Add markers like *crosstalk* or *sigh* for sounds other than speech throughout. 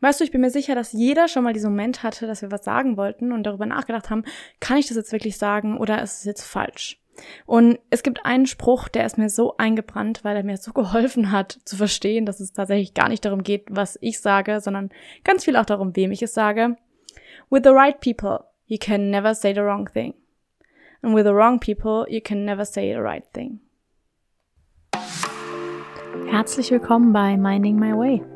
Weißt du, ich bin mir sicher, dass jeder schon mal diesen Moment hatte, dass wir was sagen wollten und darüber nachgedacht haben, kann ich das jetzt wirklich sagen oder ist es jetzt falsch? Und es gibt einen Spruch, der ist mir so eingebrannt, weil er mir so *laughs* geholfen hat zu verstehen, dass es tatsächlich gar nicht darum geht, was ich sage, sondern ganz viel auch darum, wem ich es sage. With the right people, you can never say the wrong thing. And with the wrong people, you can never say the right thing. Herzlich willkommen bei Minding My Way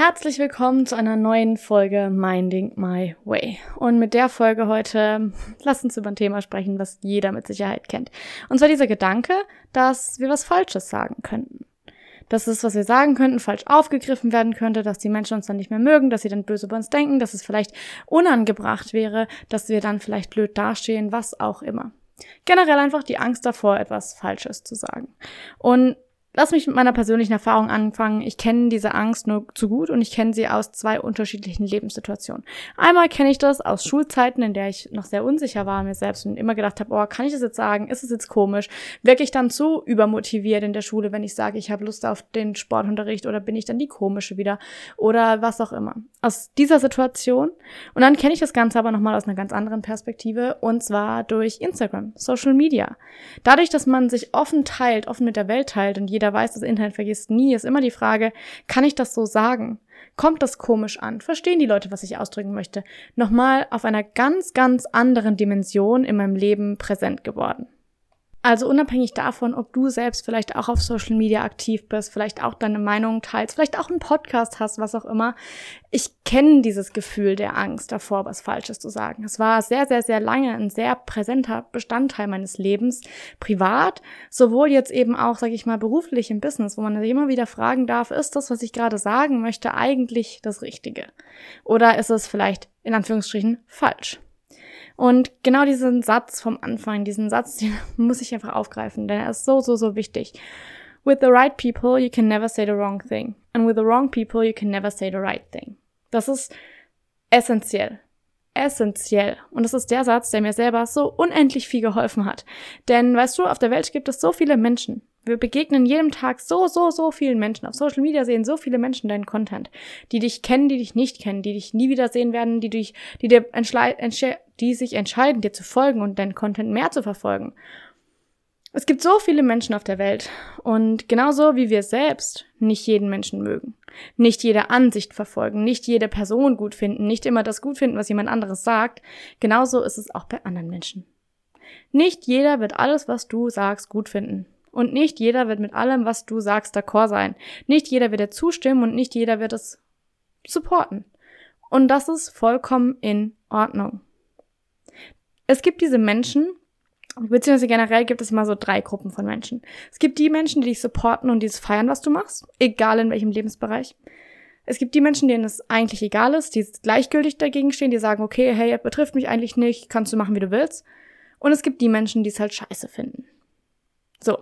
Herzlich willkommen zu einer neuen Folge Minding My Way. Und mit der Folge heute lasst uns über ein Thema sprechen, was jeder mit Sicherheit kennt. Und zwar dieser Gedanke, dass wir was Falsches sagen könnten. Dass es, was wir sagen könnten, falsch aufgegriffen werden könnte, dass die Menschen uns dann nicht mehr mögen, dass sie dann böse über uns denken, dass es vielleicht unangebracht wäre, dass wir dann vielleicht blöd dastehen, was auch immer. Generell einfach die Angst davor, etwas Falsches zu sagen. Und Lass mich mit meiner persönlichen Erfahrung anfangen. Ich kenne diese Angst nur zu gut und ich kenne sie aus zwei unterschiedlichen Lebenssituationen. Einmal kenne ich das aus Schulzeiten, in der ich noch sehr unsicher war mir selbst und immer gedacht habe, oh, kann ich das jetzt sagen? Ist es jetzt komisch? Wirke ich dann zu übermotiviert in der Schule, wenn ich sage, ich habe Lust auf den Sportunterricht oder bin ich dann die komische wieder oder was auch immer. Aus dieser Situation. Und dann kenne ich das Ganze aber nochmal aus einer ganz anderen Perspektive und zwar durch Instagram, Social Media. Dadurch, dass man sich offen teilt, offen mit der Welt teilt und jeder jeder weiß, das Internet vergisst nie, ist immer die Frage, kann ich das so sagen? Kommt das komisch an? Verstehen die Leute, was ich ausdrücken möchte? Nochmal auf einer ganz, ganz anderen Dimension in meinem Leben präsent geworden. Also unabhängig davon, ob du selbst vielleicht auch auf Social Media aktiv bist, vielleicht auch deine Meinung teilst, vielleicht auch einen Podcast hast, was auch immer. Ich kenne dieses Gefühl der Angst davor, was Falsches zu sagen. Es war sehr, sehr, sehr lange ein sehr präsenter Bestandteil meines Lebens, privat, sowohl jetzt eben auch, sage ich mal, beruflich im Business, wo man sich immer wieder fragen darf, ist das, was ich gerade sagen möchte, eigentlich das Richtige? Oder ist es vielleicht in Anführungsstrichen falsch? Und genau diesen Satz vom Anfang, diesen Satz, den *laughs* muss ich einfach aufgreifen, denn er ist so, so, so wichtig. With the right people, you can never say the wrong thing. And with the wrong people, you can never say the right thing. Das ist essentiell. Essentiell. Und das ist der Satz, der mir selber so unendlich viel geholfen hat. Denn, weißt du, auf der Welt gibt es so viele Menschen. Wir begegnen jedem Tag so, so, so vielen Menschen. Auf Social Media sehen so viele Menschen deinen Content, die dich kennen, die dich nicht kennen, die dich nie wieder sehen werden, die dich, die dir die sich entscheiden, dir zu folgen und deinen Content mehr zu verfolgen. Es gibt so viele Menschen auf der Welt und genauso wie wir selbst nicht jeden Menschen mögen, nicht jede Ansicht verfolgen, nicht jede Person gut finden, nicht immer das gut finden, was jemand anderes sagt, genauso ist es auch bei anderen Menschen. Nicht jeder wird alles, was du sagst, gut finden. Und nicht jeder wird mit allem, was du sagst, d'accord sein. Nicht jeder wird dir zustimmen und nicht jeder wird es supporten. Und das ist vollkommen in Ordnung. Es gibt diese Menschen, beziehungsweise generell gibt es immer so drei Gruppen von Menschen. Es gibt die Menschen, die dich supporten und dieses feiern, was du machst, egal in welchem Lebensbereich. Es gibt die Menschen, denen es eigentlich egal ist, die gleichgültig dagegen stehen, die sagen, okay, hey, betrifft mich eigentlich nicht, kannst du machen, wie du willst. Und es gibt die Menschen, die es halt scheiße finden. So.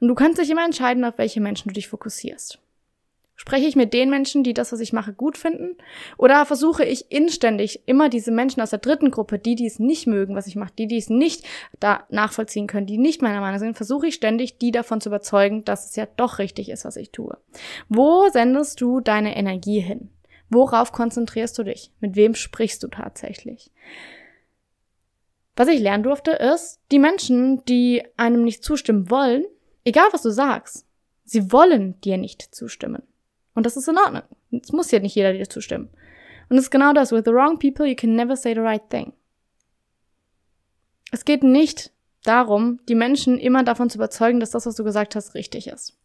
Und du kannst dich immer entscheiden, auf welche Menschen du dich fokussierst. Spreche ich mit den Menschen, die das, was ich mache, gut finden? Oder versuche ich inständig immer diese Menschen aus der dritten Gruppe, die, die es nicht mögen, was ich mache, die, die es nicht da nachvollziehen können, die nicht meiner Meinung sind, versuche ich ständig, die davon zu überzeugen, dass es ja doch richtig ist, was ich tue. Wo sendest du deine Energie hin? Worauf konzentrierst du dich? Mit wem sprichst du tatsächlich? Was ich lernen durfte, ist, die Menschen, die einem nicht zustimmen wollen, Egal was du sagst, sie wollen dir nicht zustimmen. Und das ist in Ordnung. Es muss ja nicht jeder dir zustimmen. Und es ist genau das. With the wrong people, you can never say the right thing. Es geht nicht darum, die Menschen immer davon zu überzeugen, dass das, was du gesagt hast, richtig ist.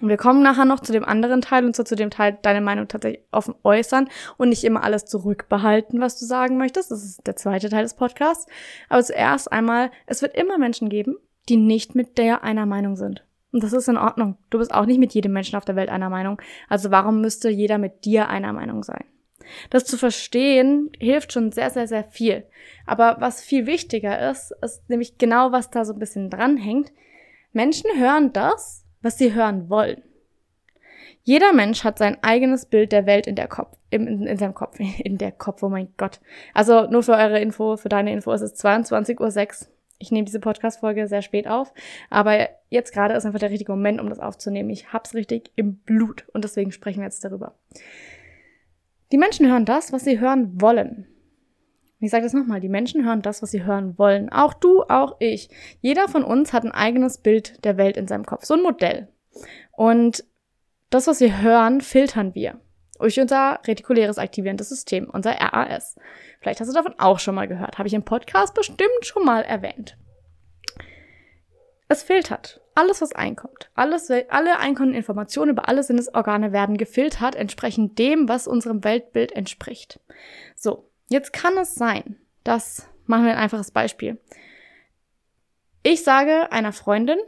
Und wir kommen nachher noch zu dem anderen Teil und zwar zu dem Teil, deine Meinung tatsächlich offen äußern und nicht immer alles zurückbehalten, was du sagen möchtest. Das ist der zweite Teil des Podcasts. Aber zuerst einmal, es wird immer Menschen geben, die nicht mit der einer Meinung sind. Und das ist in Ordnung. Du bist auch nicht mit jedem Menschen auf der Welt einer Meinung. Also warum müsste jeder mit dir einer Meinung sein? Das zu verstehen hilft schon sehr, sehr, sehr viel. Aber was viel wichtiger ist, ist nämlich genau, was da so ein bisschen dranhängt. Menschen hören das, was sie hören wollen. Jeder Mensch hat sein eigenes Bild der Welt in der Kopf, in, in, in seinem Kopf, *laughs* in der Kopf, oh mein Gott. Also nur für eure Info, für deine Info, es ist 22.06 Uhr. Ich nehme diese Podcast-Folge sehr spät auf, aber jetzt gerade ist einfach der richtige Moment, um das aufzunehmen. Ich hab's richtig im Blut und deswegen sprechen wir jetzt darüber. Die Menschen hören das, was sie hören wollen. Ich sage das nochmal, die Menschen hören das, was sie hören wollen. Auch du, auch ich. Jeder von uns hat ein eigenes Bild der Welt in seinem Kopf, so ein Modell. Und das, was wir hören, filtern wir durch unser retikuläres aktivierendes System, unser RAS. Vielleicht hast du davon auch schon mal gehört. Habe ich im Podcast bestimmt schon mal erwähnt. Es filtert. Alles, was einkommt. Alles, alle einkommenden Informationen über alle Sinnesorgane werden gefiltert, entsprechend dem, was unserem Weltbild entspricht. So, jetzt kann es sein, dass, machen wir ein einfaches Beispiel. Ich sage einer Freundin,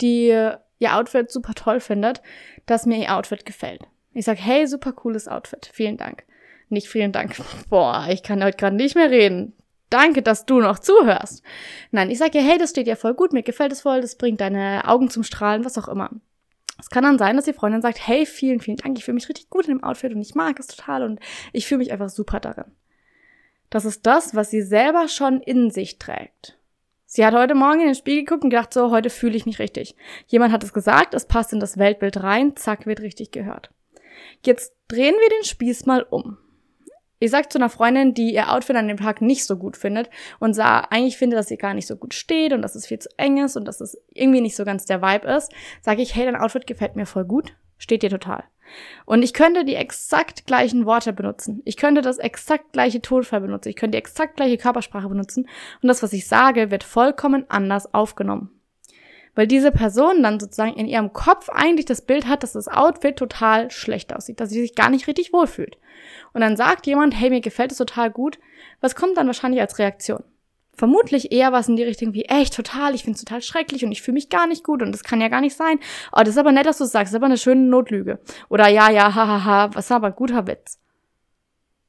die ihr Outfit super toll findet, dass mir ihr Outfit gefällt. Ich sage, hey, super cooles Outfit. Vielen Dank. Nicht vielen Dank. Boah, ich kann heute gerade nicht mehr reden. Danke, dass du noch zuhörst. Nein, ich sage ja, hey, das steht ja voll gut, mir gefällt es voll, das bringt deine Augen zum Strahlen, was auch immer. Es kann dann sein, dass die Freundin sagt, hey, vielen, vielen Dank, ich fühle mich richtig gut in dem Outfit und ich mag es total und ich fühle mich einfach super darin. Das ist das, was sie selber schon in sich trägt. Sie hat heute Morgen in den Spiegel geguckt und gedacht, so, heute fühle ich mich richtig. Jemand hat es gesagt, es passt in das Weltbild rein, zack, wird richtig gehört. Jetzt drehen wir den Spieß mal um. Ich sag zu einer Freundin, die ihr Outfit an dem Tag nicht so gut findet und sah, eigentlich finde, dass sie gar nicht so gut steht und dass es viel zu eng ist und dass es irgendwie nicht so ganz der Vibe ist, sage ich, hey, dein Outfit gefällt mir voll gut, steht dir total. Und ich könnte die exakt gleichen Worte benutzen. Ich könnte das exakt gleiche Tonfall benutzen. Ich könnte die exakt gleiche Körpersprache benutzen. Und das, was ich sage, wird vollkommen anders aufgenommen weil diese Person dann sozusagen in ihrem Kopf eigentlich das Bild hat, dass das Outfit total schlecht aussieht, dass sie sich gar nicht richtig wohlfühlt. Und dann sagt jemand, hey, mir gefällt es total gut. Was kommt dann wahrscheinlich als Reaktion? Vermutlich eher was in die Richtung wie, echt total, ich finde es total schrecklich und ich fühle mich gar nicht gut und das kann ja gar nicht sein. Oh, das ist aber nett, dass du es sagst, das ist aber eine schöne Notlüge. Oder ja, ja, hahaha, ha, ha, was aber ein guter Witz.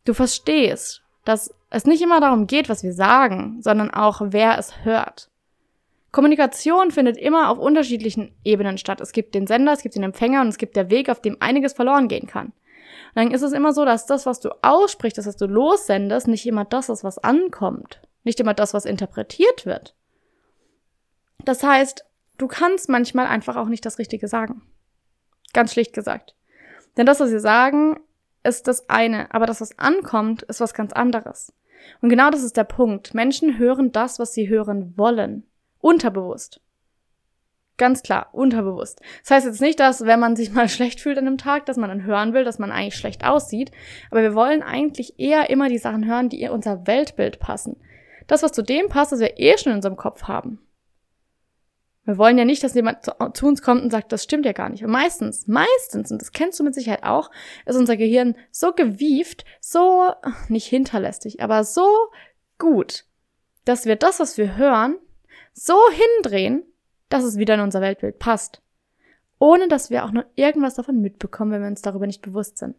Du verstehst, dass es nicht immer darum geht, was wir sagen, sondern auch, wer es hört. Kommunikation findet immer auf unterschiedlichen Ebenen statt. Es gibt den Sender, es gibt den Empfänger und es gibt der Weg, auf dem einiges verloren gehen kann. Und dann ist es immer so, dass das, was du aussprichst, das, was du lossendest, nicht immer das ist, was ankommt. Nicht immer das, was interpretiert wird. Das heißt, du kannst manchmal einfach auch nicht das Richtige sagen. Ganz schlicht gesagt. Denn das, was sie sagen, ist das eine, aber das, was ankommt, ist was ganz anderes. Und genau das ist der Punkt. Menschen hören das, was sie hören wollen. Unterbewusst. Ganz klar, unterbewusst. Das heißt jetzt nicht, dass wenn man sich *laughs* mal schlecht fühlt an einem Tag, dass man dann hören will, dass man eigentlich schlecht aussieht. Aber wir wollen eigentlich eher immer die Sachen hören, die in unser Weltbild passen. Das, was zu dem passt, was wir eh schon in unserem Kopf haben. Wir wollen ja nicht, dass jemand zu, zu, uns kommt und sagt, das stimmt ja gar nicht. Und meistens, meistens, und das kennst du mit Sicherheit auch, ist unser Gehirn so gewieft, so, nicht hinterlästig, aber so gut, dass wir das, was wir hören, so hindrehen, dass es wieder in unser Weltbild passt. Ohne dass wir auch nur irgendwas davon mitbekommen, wenn wir uns darüber nicht bewusst sind.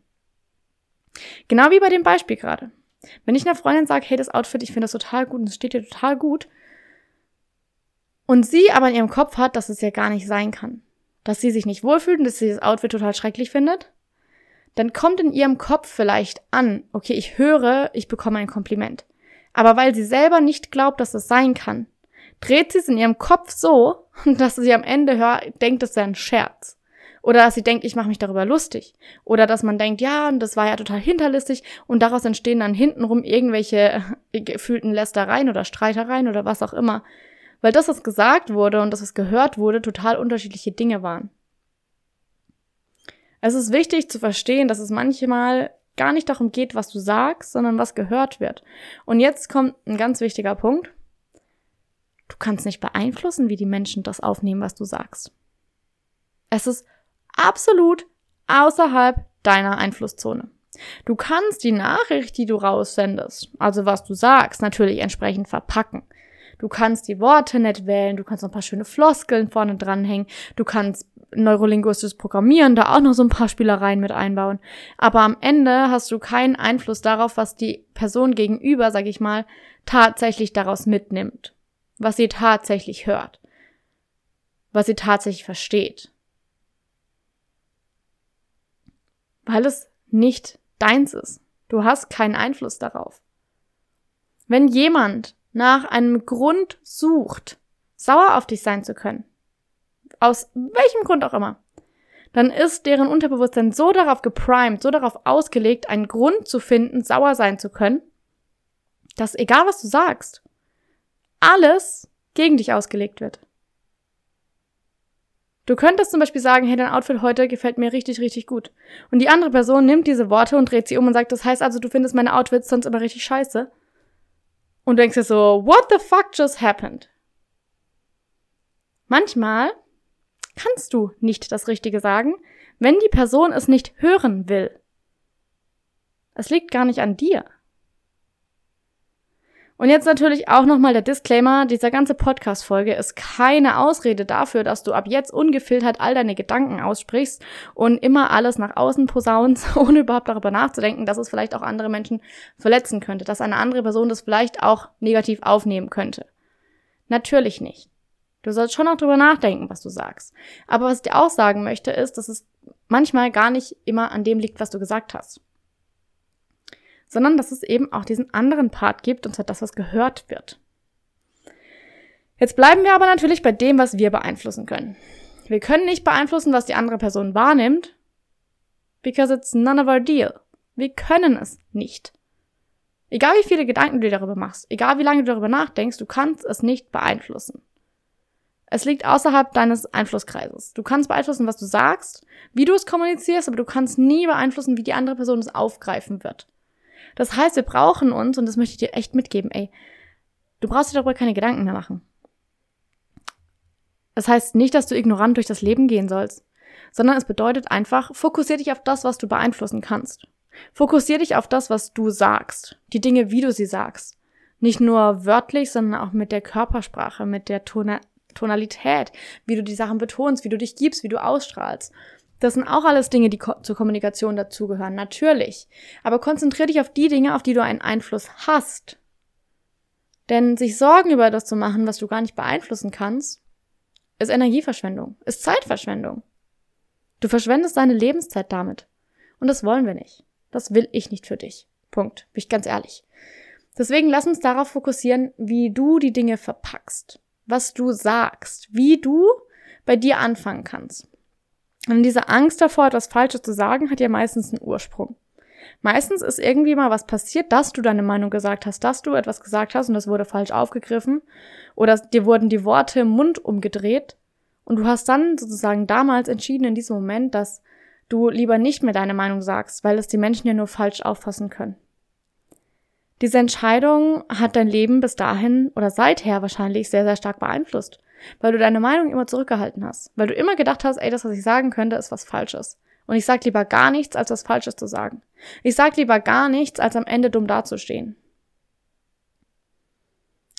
Genau wie bei dem Beispiel gerade. Wenn ich einer Freundin sage, hey, das Outfit, ich finde das total gut und es steht dir total gut, und sie aber in ihrem Kopf hat, dass es ja gar nicht sein kann, dass sie sich nicht wohlfühlt und dass sie das Outfit total schrecklich findet, dann kommt in ihrem Kopf vielleicht an, okay, ich höre, ich bekomme ein Kompliment. Aber weil sie selber nicht glaubt, dass es sein kann, dreht sie es in ihrem Kopf so, *laughs* dass sie am Ende hört, denkt, es sei ein Scherz. Oder dass sie denkt, ich mache mich darüber lustig. Oder dass man denkt, ja, das war ja total hinterlistig und daraus entstehen dann hintenrum irgendwelche *laughs* äh, gefühlten Lästereien oder Streitereien oder was auch immer. Weil das, was gesagt wurde und das, was gehört wurde, total unterschiedliche Dinge waren. Es ist wichtig zu verstehen, dass es manchmal gar nicht darum geht, was du sagst, sondern was gehört wird. Und jetzt kommt ein ganz wichtiger Punkt. Du kannst nicht beeinflussen, wie die Menschen das aufnehmen, was du sagst. Es ist absolut außerhalb deiner Einflusszone. Du kannst die Nachricht, die du raussendest, also was du sagst, natürlich entsprechend verpacken. Du kannst die Worte nett wählen, du kannst noch ein paar schöne Floskeln vorne dranhängen, du kannst neurolinguistisches Programmieren da auch noch so ein paar Spielereien mit einbauen. Aber am Ende hast du keinen Einfluss darauf, was die Person gegenüber, sag ich mal, tatsächlich daraus mitnimmt. Was sie tatsächlich hört. Was sie tatsächlich versteht. Weil es nicht deins ist. Du hast keinen Einfluss darauf. Wenn jemand nach einem Grund sucht, sauer auf dich sein zu können, aus welchem Grund auch immer, dann ist deren Unterbewusstsein so darauf geprimed, so darauf ausgelegt, einen Grund zu finden, sauer sein zu können, dass egal was du sagst, alles gegen dich ausgelegt wird. Du könntest zum Beispiel sagen, hey, dein Outfit heute gefällt mir richtig, richtig gut. Und die andere Person nimmt diese Worte und dreht sie um und sagt, das heißt also, du findest meine Outfits sonst immer richtig scheiße. Und denkst dir so, what the fuck just happened? Manchmal kannst du nicht das Richtige sagen, wenn die Person es nicht hören will. Es liegt gar nicht an dir. Und jetzt natürlich auch nochmal der Disclaimer, dieser ganze Podcast-Folge ist keine Ausrede dafür, dass du ab jetzt ungefiltert all deine Gedanken aussprichst und immer alles nach außen posaunst, *laughs* ohne überhaupt darüber nachzudenken, dass es vielleicht auch andere Menschen verletzen könnte, dass eine andere Person das vielleicht auch negativ aufnehmen könnte. Natürlich nicht. Du sollst schon auch drüber nachdenken, was du sagst. Aber was ich dir auch sagen möchte, ist, dass es manchmal gar nicht immer an dem liegt, was du gesagt hast sondern dass es eben auch diesen anderen Part gibt, und zwar das, was gehört wird. Jetzt bleiben wir aber natürlich bei dem, was wir beeinflussen können. Wir können nicht beeinflussen, was die andere Person wahrnimmt, because it's none of our deal. Wir können es nicht. Egal wie viele Gedanken du dir darüber machst, egal wie lange du darüber nachdenkst, du kannst es nicht beeinflussen. Es liegt außerhalb deines Einflusskreises. Du kannst beeinflussen, was du sagst, wie du es kommunizierst, aber du kannst nie beeinflussen, wie die andere Person es aufgreifen wird. Das heißt, wir brauchen uns, und das möchte ich dir echt mitgeben, ey, du brauchst dir darüber keine Gedanken mehr machen. Das heißt nicht, dass du ignorant durch das Leben gehen sollst, sondern es bedeutet einfach, fokussier dich auf das, was du beeinflussen kannst. Fokussier dich auf das, was du sagst, die Dinge, wie du sie sagst. Nicht nur wörtlich, sondern auch mit der Körpersprache, mit der Tona Tonalität, wie du die Sachen betonst, wie du dich gibst, wie du ausstrahlst. Das sind auch alles Dinge, die ko zur Kommunikation dazugehören, natürlich. Aber konzentrier dich auf die Dinge, auf die du einen Einfluss hast. Denn sich Sorgen über das zu machen, was du gar nicht beeinflussen kannst, ist Energieverschwendung, ist Zeitverschwendung. Du verschwendest deine Lebenszeit damit. Und das wollen wir nicht. Das will ich nicht für dich. Punkt. Bin ich ganz ehrlich. Deswegen lass uns darauf fokussieren, wie du die Dinge verpackst, was du sagst, wie du bei dir anfangen kannst. Und diese Angst davor, etwas Falsches zu sagen, hat ja meistens einen Ursprung. Meistens ist irgendwie mal was passiert, dass du deine Meinung gesagt hast, dass du etwas gesagt hast und das wurde falsch aufgegriffen oder dir wurden die Worte im Mund umgedreht und du hast dann sozusagen damals entschieden in diesem Moment, dass du lieber nicht mehr deine Meinung sagst, weil es die Menschen ja nur falsch auffassen können. Diese Entscheidung hat dein Leben bis dahin oder seither wahrscheinlich sehr, sehr stark beeinflusst weil du deine Meinung immer zurückgehalten hast, weil du immer gedacht hast, ey, das, was ich sagen könnte, ist was Falsches. Und ich sag lieber gar nichts, als was Falsches zu sagen. Ich sag lieber gar nichts, als am Ende dumm dazustehen.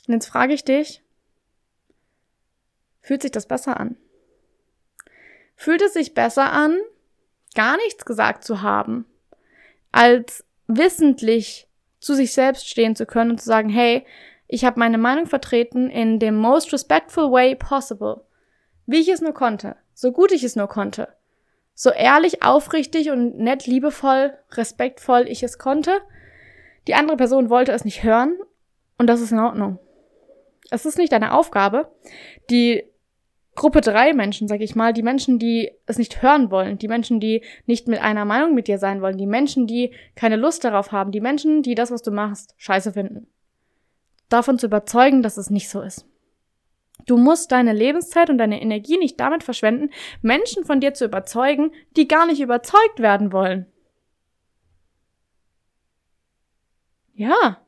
Und jetzt frage ich dich, fühlt sich das besser an? Fühlt es sich besser an, gar nichts gesagt zu haben, als wissentlich zu sich selbst stehen zu können und zu sagen, hey, ich habe meine Meinung vertreten in dem most respectful way possible. Wie ich es nur konnte. So gut ich es nur konnte. So ehrlich, aufrichtig und nett, liebevoll, respektvoll ich es konnte. Die andere Person wollte es nicht hören und das ist in Ordnung. Es ist nicht deine Aufgabe, die Gruppe drei Menschen, sag ich mal, die Menschen, die es nicht hören wollen, die Menschen, die nicht mit einer Meinung mit dir sein wollen, die Menschen, die keine Lust darauf haben, die Menschen, die das, was du machst, scheiße finden davon zu überzeugen, dass es nicht so ist. Du musst deine Lebenszeit und deine Energie nicht damit verschwenden, Menschen von dir zu überzeugen, die gar nicht überzeugt werden wollen. Ja,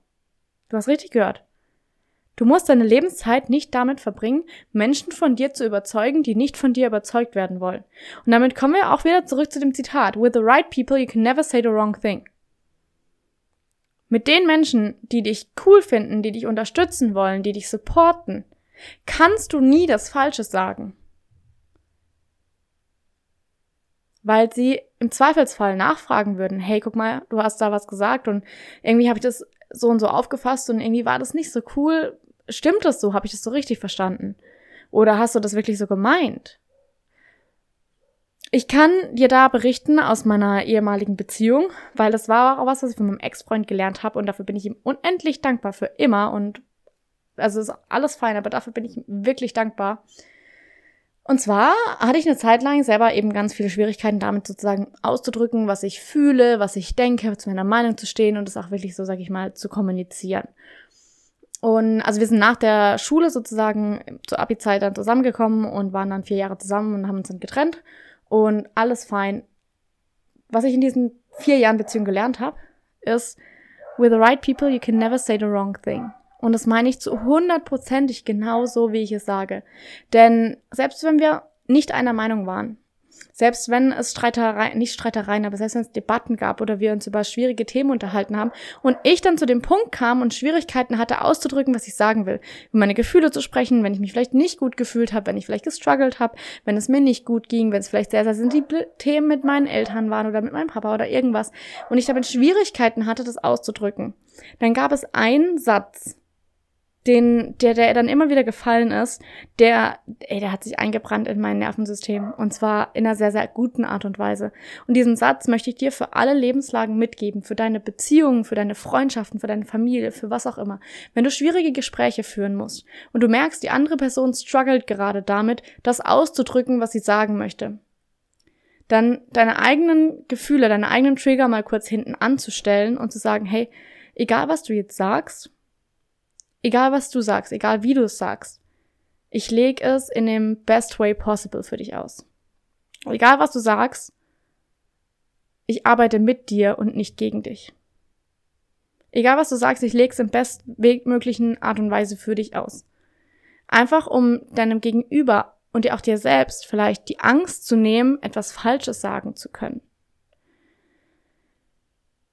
du hast richtig gehört. Du musst deine Lebenszeit nicht damit verbringen, Menschen von dir zu überzeugen, die nicht von dir überzeugt werden wollen. Und damit kommen wir auch wieder zurück zu dem Zitat. With the right people, you can never say the wrong thing. Mit den Menschen, die dich cool finden, die dich unterstützen wollen, die dich supporten, kannst du nie das Falsche sagen. Weil sie im Zweifelsfall nachfragen würden, hey, guck mal, du hast da was gesagt und irgendwie habe ich das so und so aufgefasst und irgendwie war das nicht so cool. Stimmt das so? Habe ich das so richtig verstanden? Oder hast du das wirklich so gemeint? Ich kann dir da berichten aus meiner ehemaligen Beziehung, weil das war auch was, was ich von meinem Ex-Freund gelernt habe und dafür bin ich ihm unendlich dankbar für immer und also ist alles fein, aber dafür bin ich ihm wirklich dankbar. Und zwar hatte ich eine Zeit lang selber eben ganz viele Schwierigkeiten damit sozusagen auszudrücken, was ich fühle, was ich denke, zu meiner Meinung zu stehen und das auch wirklich so, sag ich mal, zu kommunizieren. Und also wir sind nach der Schule sozusagen zur Abi-Zeit dann zusammengekommen und waren dann vier Jahre zusammen und haben uns dann getrennt und alles fein. Was ich in diesen vier Jahren Beziehung gelernt habe, ist, with the right people you can never say the wrong thing. Und das meine ich zu hundertprozentig genauso, wie ich es sage. Denn selbst wenn wir nicht einer Meinung waren, selbst wenn es Streitereien, nicht Streitereien, aber selbst wenn es Debatten gab oder wir uns über schwierige Themen unterhalten haben und ich dann zu dem Punkt kam und Schwierigkeiten hatte auszudrücken, was ich sagen will, über meine Gefühle zu sprechen, wenn ich mich vielleicht nicht gut gefühlt habe, wenn ich vielleicht gestruggelt habe, wenn es mir nicht gut ging, wenn es vielleicht sehr, sehr sensible Themen mit meinen Eltern waren oder mit meinem Papa oder irgendwas und ich damit Schwierigkeiten hatte, das auszudrücken, dann gab es einen Satz, den, der, der dann immer wieder gefallen ist, der, ey, der hat sich eingebrannt in mein Nervensystem. Und zwar in einer sehr, sehr guten Art und Weise. Und diesen Satz möchte ich dir für alle Lebenslagen mitgeben, für deine Beziehungen, für deine Freundschaften, für deine Familie, für was auch immer. Wenn du schwierige Gespräche führen musst und du merkst, die andere Person struggelt gerade damit, das auszudrücken, was sie sagen möchte, dann deine eigenen Gefühle, deine eigenen Trigger mal kurz hinten anzustellen und zu sagen, hey, egal was du jetzt sagst, Egal was du sagst, egal wie du es sagst, ich lege es in dem best way possible für dich aus. egal was du sagst, ich arbeite mit dir und nicht gegen dich. Egal was du sagst, ich lege es in bestmöglichen Art und Weise für dich aus. Einfach um deinem Gegenüber und dir auch dir selbst vielleicht die Angst zu nehmen, etwas Falsches sagen zu können.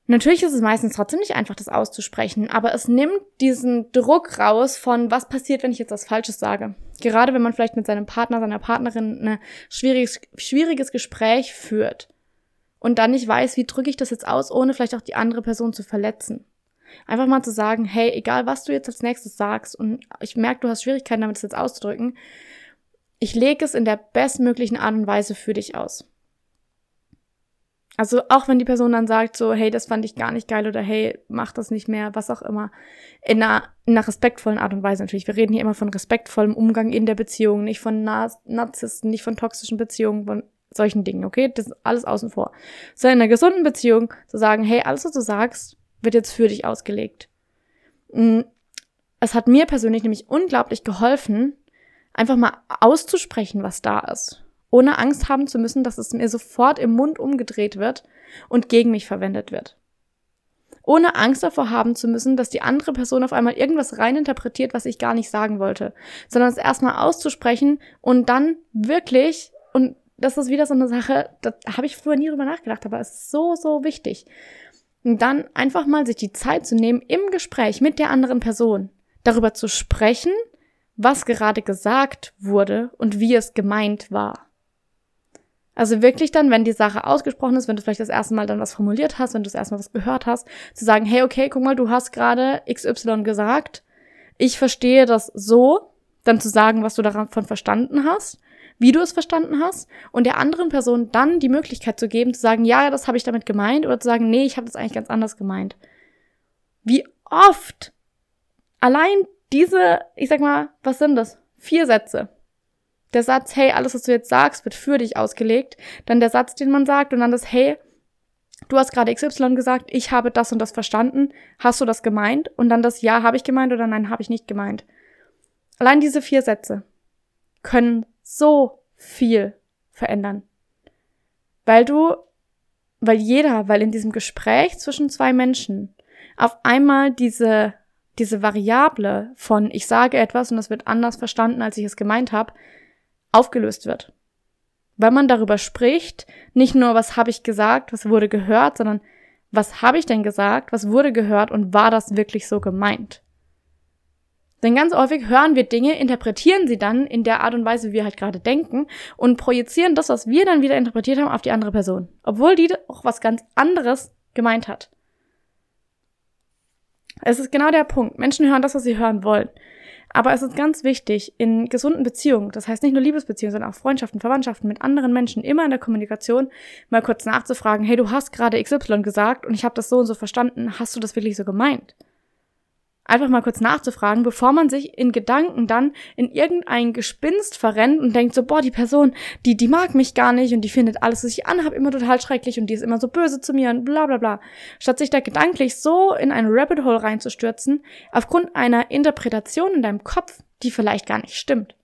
Natürlich ist es meistens trotzdem nicht einfach, das auszusprechen, aber es nimmt diesen Druck raus von, was passiert, wenn ich jetzt was Falsches sage. Gerade wenn man vielleicht mit seinem Partner, seiner Partnerin ein schwieriges, schwieriges Gespräch führt und dann nicht weiß, wie drücke ich das jetzt aus, ohne vielleicht auch die andere Person zu verletzen. Einfach mal zu sagen, hey, egal was du jetzt als nächstes sagst und ich merke, du hast Schwierigkeiten damit, das jetzt auszudrücken, ich lege es in der bestmöglichen Art und Weise für dich aus. Also auch wenn die Person dann sagt so, hey, das fand ich gar nicht geil oder hey, mach das nicht mehr, was auch immer. In einer, in einer respektvollen Art und Weise natürlich. Wir reden hier immer von respektvollem Umgang in der Beziehung, nicht von Narzissten, nicht von toxischen Beziehungen, von solchen Dingen, okay? Das ist alles außen vor. So in einer gesunden Beziehung zu sagen, hey, alles, was du sagst, wird jetzt für dich ausgelegt. Mm, es hat mir persönlich nämlich unglaublich geholfen, einfach mal auszusprechen, was da ist ohne Angst haben zu müssen, dass es mir sofort im Mund umgedreht wird und gegen mich verwendet wird. Ohne Angst davor haben zu müssen, dass die andere Person auf einmal irgendwas reininterpretiert, was ich gar nicht sagen wollte, sondern es erstmal auszusprechen und dann wirklich, und das ist wieder so eine Sache, da habe ich früher nie drüber nachgedacht, aber es ist so, so wichtig. Und dann einfach mal sich die Zeit zu nehmen, im Gespräch mit der anderen Person darüber zu sprechen, was gerade gesagt wurde und wie es gemeint war. Also wirklich dann, wenn die Sache ausgesprochen ist, wenn du vielleicht das erste Mal dann was formuliert hast, wenn du das erste Mal was gehört hast, zu sagen, hey, okay, guck mal, du hast gerade XY gesagt. Ich verstehe das so. Dann zu sagen, was du davon verstanden hast, wie du es verstanden hast und der anderen Person dann die Möglichkeit zu geben, zu sagen, ja, das habe ich damit gemeint oder zu sagen, nee, ich habe das eigentlich ganz anders gemeint. Wie oft allein diese, ich sag mal, was sind das? Vier Sätze der Satz, hey, alles, was du jetzt sagst, wird für dich ausgelegt. Dann der Satz, den man sagt und dann das, hey, du hast gerade XY gesagt, ich habe das und das verstanden. Hast du das gemeint? Und dann das Ja habe ich gemeint oder Nein habe ich nicht gemeint. Allein diese vier Sätze können so viel verändern. Weil du, weil jeder, weil in diesem Gespräch zwischen zwei Menschen auf einmal diese diese Variable von ich sage etwas und es wird anders verstanden, als ich es gemeint habe, aufgelöst wird. Weil man darüber spricht, nicht nur was habe ich gesagt, was wurde gehört, sondern was habe ich denn gesagt, was wurde gehört und war das wirklich so gemeint? Denn ganz häufig hören wir Dinge, interpretieren sie dann in der Art und Weise, wie wir halt gerade denken und projizieren das, was wir dann wieder interpretiert haben, auf die andere Person. Obwohl die auch was ganz anderes gemeint hat. Es ist genau der Punkt. Menschen hören das, was sie hören wollen. Aber es ist ganz wichtig, in gesunden Beziehungen, das heißt nicht nur Liebesbeziehungen, sondern auch Freundschaften, Verwandtschaften mit anderen Menschen, immer in der Kommunikation mal kurz nachzufragen, hey, du hast gerade XY gesagt und ich habe das so und so verstanden, hast du das wirklich so gemeint? Einfach mal kurz nachzufragen, bevor man sich in Gedanken dann in irgendein Gespinst verrennt und denkt so, boah, die Person, die, die mag mich gar nicht und die findet alles, was ich anhab, immer total schrecklich und die ist immer so böse zu mir und bla bla bla. Statt sich da gedanklich so in ein Rabbit Hole reinzustürzen, aufgrund einer Interpretation in deinem Kopf, die vielleicht gar nicht stimmt.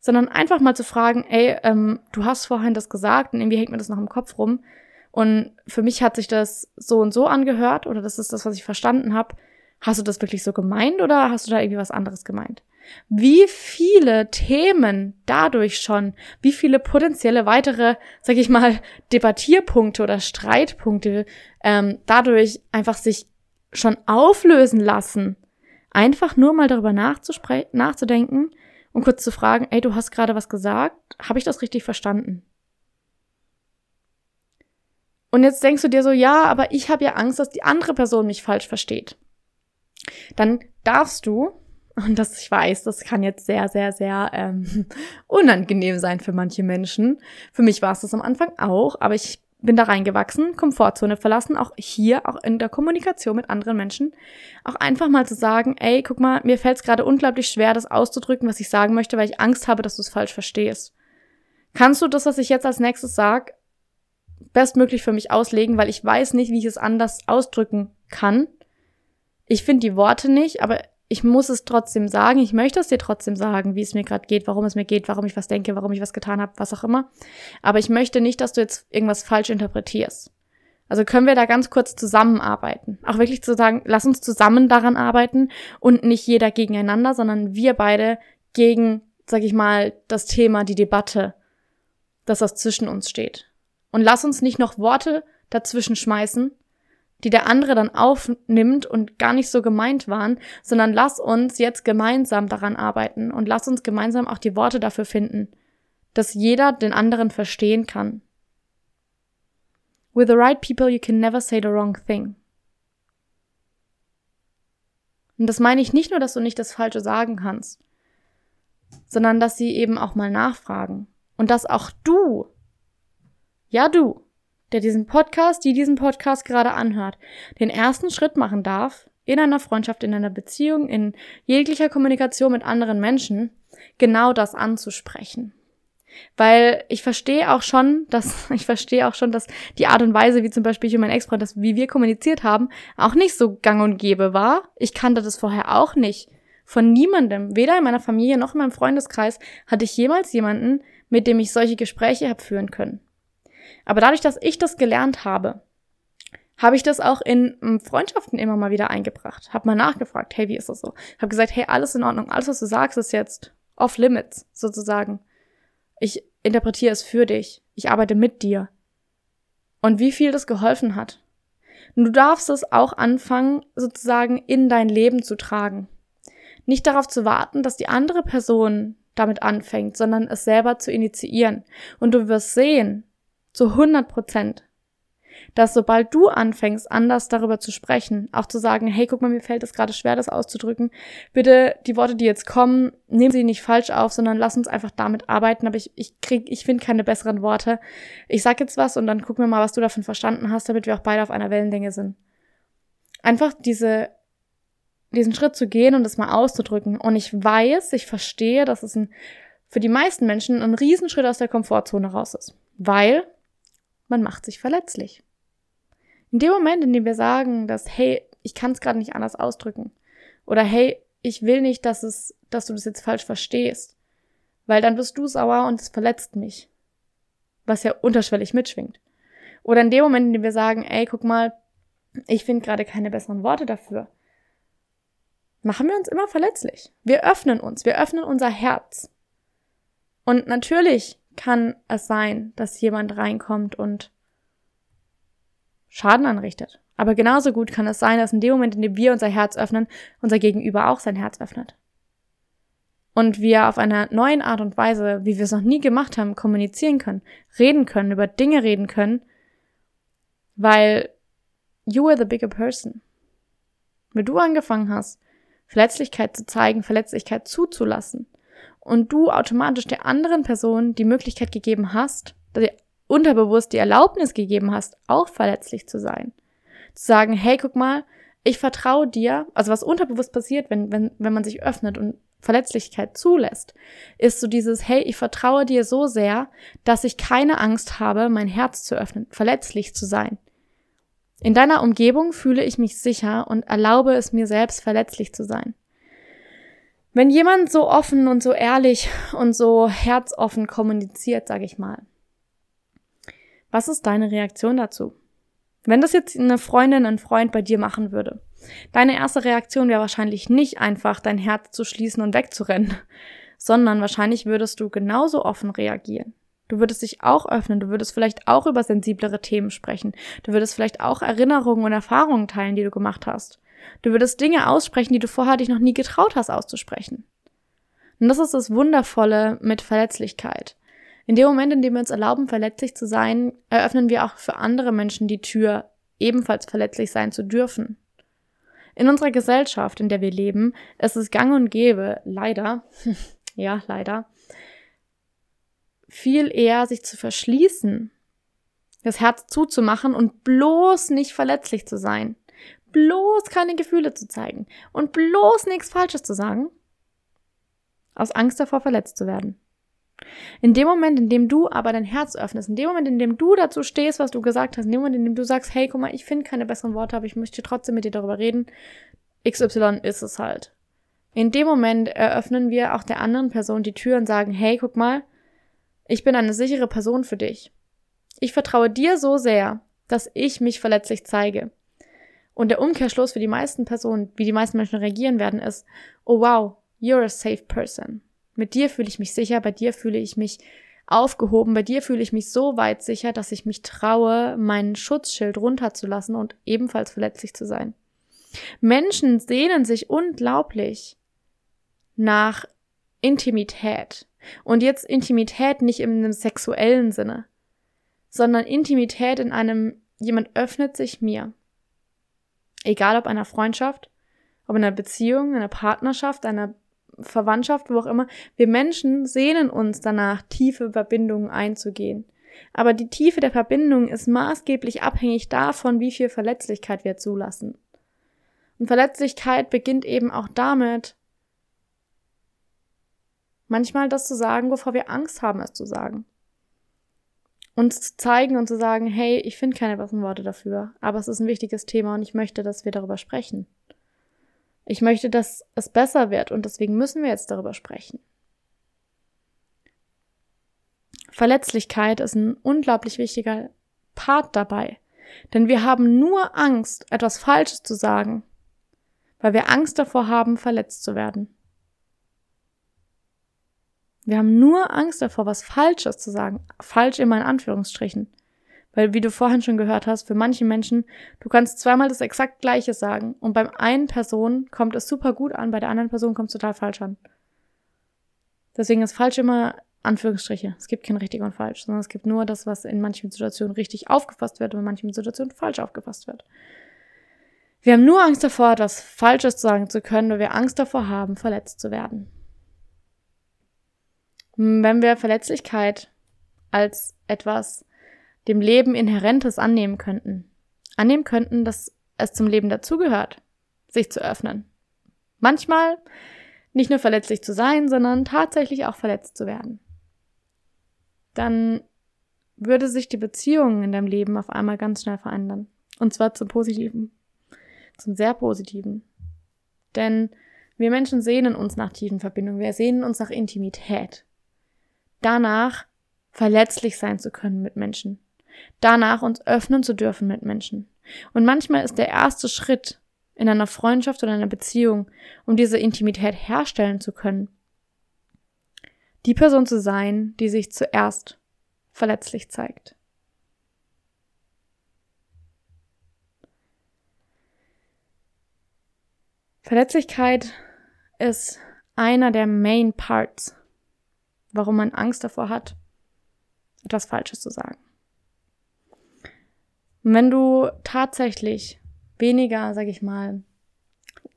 Sondern einfach mal zu fragen, ey, ähm, du hast vorhin das gesagt und irgendwie hängt mir das noch im Kopf rum. Und für mich hat sich das so und so angehört oder das ist das, was ich verstanden habe Hast du das wirklich so gemeint oder hast du da irgendwie was anderes gemeint? Wie viele Themen dadurch schon, wie viele potenzielle weitere, sag ich mal, Debattierpunkte oder Streitpunkte ähm, dadurch einfach sich schon auflösen lassen. Einfach nur mal darüber nachzudenken und kurz zu fragen, ey, du hast gerade was gesagt, habe ich das richtig verstanden? Und jetzt denkst du dir so, ja, aber ich habe ja Angst, dass die andere Person mich falsch versteht dann darfst du, und das ich weiß, das kann jetzt sehr, sehr, sehr ähm, *laughs* unangenehm sein für manche Menschen. Für mich war es das am Anfang auch, aber ich bin da reingewachsen, Komfortzone verlassen, auch hier, auch in der Kommunikation mit anderen Menschen, auch einfach mal zu sagen, ey, guck mal, mir fällt es gerade unglaublich schwer, das auszudrücken, was ich sagen möchte, weil ich Angst habe, dass du es falsch verstehst. Kannst du das, was ich jetzt als nächstes sag, bestmöglich für mich auslegen, weil ich weiß nicht, wie ich es anders ausdrücken kann? Ich finde die Worte nicht, aber ich muss es trotzdem sagen. Ich möchte es dir trotzdem sagen, wie es mir gerade geht, warum es mir geht, warum ich was denke, warum ich was getan habe, was auch immer. Aber ich möchte nicht, dass du jetzt irgendwas falsch interpretierst. Also können wir da ganz kurz zusammenarbeiten. Auch wirklich zu sagen, lass uns zusammen daran arbeiten und nicht jeder gegeneinander, sondern wir beide gegen, sag ich mal, das Thema, die Debatte, dass das zwischen uns steht. Und lass uns nicht noch Worte dazwischen schmeißen, die der andere dann aufnimmt und gar nicht so gemeint waren, sondern lass uns jetzt gemeinsam daran arbeiten und lass uns gemeinsam auch die Worte dafür finden, dass jeder den anderen verstehen kann. With the right people you can never say the wrong thing. Und das meine ich nicht nur, dass du nicht das Falsche sagen kannst, sondern dass sie eben auch mal nachfragen. Und dass auch du, ja du, der diesen Podcast, die diesen Podcast gerade anhört, den ersten Schritt machen darf, in einer Freundschaft, in einer Beziehung, in jeglicher Kommunikation mit anderen Menschen, genau das anzusprechen. Weil ich verstehe auch schon, dass, *laughs* ich verstehe auch schon, dass die Art und Weise, wie zum Beispiel ich und mein Ex-Freund, das, wie wir kommuniziert haben, auch nicht so gang und gäbe war. Ich kannte das vorher auch nicht. Von niemandem, weder in meiner Familie noch in meinem Freundeskreis, hatte ich jemals jemanden, mit dem ich solche Gespräche habe führen können. Aber dadurch, dass ich das gelernt habe, habe ich das auch in hm, Freundschaften immer mal wieder eingebracht. Habe mal nachgefragt, hey, wie ist das so? Habe gesagt, hey, alles in Ordnung, alles, was du sagst, ist jetzt off limits, sozusagen. Ich interpretiere es für dich. Ich arbeite mit dir. Und wie viel das geholfen hat. Und du darfst es auch anfangen, sozusagen in dein Leben zu tragen. Nicht darauf zu warten, dass die andere Person damit anfängt, sondern es selber zu initiieren. Und du wirst sehen, zu 100 Prozent, dass sobald du anfängst, anders darüber zu sprechen, auch zu sagen, hey, guck mal, mir fällt es gerade schwer, das auszudrücken, bitte die Worte, die jetzt kommen, nehmen sie nicht falsch auf, sondern lass uns einfach damit arbeiten, aber ich, ich krieg, ich finde keine besseren Worte. Ich sag jetzt was und dann gucken wir mal, was du davon verstanden hast, damit wir auch beide auf einer Wellenlänge sind. Einfach diese, diesen Schritt zu gehen und das mal auszudrücken. Und ich weiß, ich verstehe, dass es ein, für die meisten Menschen ein Riesenschritt aus der Komfortzone raus ist. Weil man macht sich verletzlich. In dem Moment, in dem wir sagen, dass, hey, ich kann es gerade nicht anders ausdrücken, oder hey, ich will nicht, dass es, dass du das jetzt falsch verstehst, weil dann wirst du sauer und es verletzt mich, was ja unterschwellig mitschwingt. Oder in dem Moment, in dem wir sagen, ey, guck mal, ich finde gerade keine besseren Worte dafür, machen wir uns immer verletzlich. Wir öffnen uns, wir öffnen unser Herz. Und natürlich kann es sein, dass jemand reinkommt und Schaden anrichtet. Aber genauso gut kann es sein, dass in dem Moment, in dem wir unser Herz öffnen, unser Gegenüber auch sein Herz öffnet. Und wir auf einer neuen Art und Weise, wie wir es noch nie gemacht haben, kommunizieren können, reden können, über Dinge reden können, weil you are the bigger person. Wenn du angefangen hast, Verletzlichkeit zu zeigen, Verletzlichkeit zuzulassen und du automatisch der anderen Person die Möglichkeit gegeben hast, dir unterbewusst die Erlaubnis gegeben hast, auch verletzlich zu sein. Zu sagen, hey, guck mal, ich vertraue dir, also was unterbewusst passiert, wenn, wenn, wenn man sich öffnet und Verletzlichkeit zulässt, ist so dieses, hey, ich vertraue dir so sehr, dass ich keine Angst habe, mein Herz zu öffnen, verletzlich zu sein. In deiner Umgebung fühle ich mich sicher und erlaube es mir selbst, verletzlich zu sein. Wenn jemand so offen und so ehrlich und so herzoffen kommuniziert, sage ich mal, was ist deine Reaktion dazu? Wenn das jetzt eine Freundin, ein Freund bei dir machen würde, deine erste Reaktion wäre wahrscheinlich nicht einfach, dein Herz zu schließen und wegzurennen, *laughs* sondern wahrscheinlich würdest du genauso offen reagieren. Du würdest dich auch öffnen, du würdest vielleicht auch über sensiblere Themen sprechen. Du würdest vielleicht auch Erinnerungen und Erfahrungen teilen, die du gemacht hast. Du würdest Dinge aussprechen, die du vorher dich noch nie getraut hast auszusprechen. Und das ist das Wundervolle mit Verletzlichkeit. In dem Moment, in dem wir uns erlauben, verletzlich zu sein, eröffnen wir auch für andere Menschen die Tür, ebenfalls verletzlich sein zu dürfen. In unserer Gesellschaft, in der wir leben, ist es gang und gäbe, leider, *laughs* ja, leider, viel eher sich zu verschließen, das Herz zuzumachen und bloß nicht verletzlich zu sein, bloß keine Gefühle zu zeigen und bloß nichts Falsches zu sagen, aus Angst davor verletzt zu werden. In dem Moment, in dem du aber dein Herz öffnest, in dem Moment, in dem du dazu stehst, was du gesagt hast, in dem Moment, in dem du sagst, hey, guck mal, ich finde keine besseren Worte, aber ich möchte trotzdem mit dir darüber reden, XY ist es halt. In dem Moment eröffnen wir auch der anderen Person die Tür und sagen, hey, guck mal, ich bin eine sichere Person für dich. Ich vertraue dir so sehr, dass ich mich verletzlich zeige. Und der Umkehrschluss für die meisten Personen, wie die meisten Menschen reagieren werden, ist, oh wow, you're a safe person. Mit dir fühle ich mich sicher, bei dir fühle ich mich aufgehoben, bei dir fühle ich mich so weit sicher, dass ich mich traue, meinen Schutzschild runterzulassen und ebenfalls verletzlich zu sein. Menschen sehnen sich unglaublich nach Intimität, und jetzt Intimität nicht in einem sexuellen Sinne, sondern Intimität in einem, jemand öffnet sich mir. Egal ob einer Freundschaft, ob einer Beziehung, einer Partnerschaft, einer Verwandtschaft, wo auch immer. Wir Menschen sehnen uns danach, tiefe Verbindungen einzugehen. Aber die Tiefe der Verbindung ist maßgeblich abhängig davon, wie viel Verletzlichkeit wir zulassen. Und Verletzlichkeit beginnt eben auch damit, manchmal das zu sagen, wovor wir Angst haben, es zu sagen. Uns zu zeigen und zu sagen, hey, ich finde keine besseren Worte dafür, aber es ist ein wichtiges Thema und ich möchte, dass wir darüber sprechen. Ich möchte, dass es besser wird und deswegen müssen wir jetzt darüber sprechen. Verletzlichkeit ist ein unglaublich wichtiger Part dabei, denn wir haben nur Angst, etwas Falsches zu sagen, weil wir Angst davor haben, verletzt zu werden. Wir haben nur Angst davor, was Falsches zu sagen. Falsch immer in Anführungsstrichen. Weil, wie du vorhin schon gehört hast, für manche Menschen, du kannst zweimal das exakt Gleiche sagen und beim einen Person kommt es super gut an, bei der anderen Person kommt es total falsch an. Deswegen ist falsch immer Anführungsstriche. Es gibt kein richtig und falsch, sondern es gibt nur das, was in manchen Situationen richtig aufgefasst wird und in manchen Situationen falsch aufgefasst wird. Wir haben nur Angst davor, etwas Falsches sagen zu können, weil wir Angst davor haben, verletzt zu werden. Wenn wir Verletzlichkeit als etwas dem Leben Inhärentes annehmen könnten, annehmen könnten, dass es zum Leben dazugehört, sich zu öffnen. Manchmal nicht nur verletzlich zu sein, sondern tatsächlich auch verletzt zu werden. Dann würde sich die Beziehung in deinem Leben auf einmal ganz schnell verändern. Und zwar zum Positiven. Zum sehr Positiven. Denn wir Menschen sehnen uns nach tiefen Verbindungen. Wir sehnen uns nach Intimität danach verletzlich sein zu können mit Menschen, danach uns öffnen zu dürfen mit Menschen. Und manchmal ist der erste Schritt in einer Freundschaft oder einer Beziehung, um diese Intimität herstellen zu können, die Person zu sein, die sich zuerst verletzlich zeigt. Verletzlichkeit ist einer der Main Parts, warum man Angst davor hat, etwas Falsches zu sagen. Und wenn du tatsächlich weniger, sag ich mal,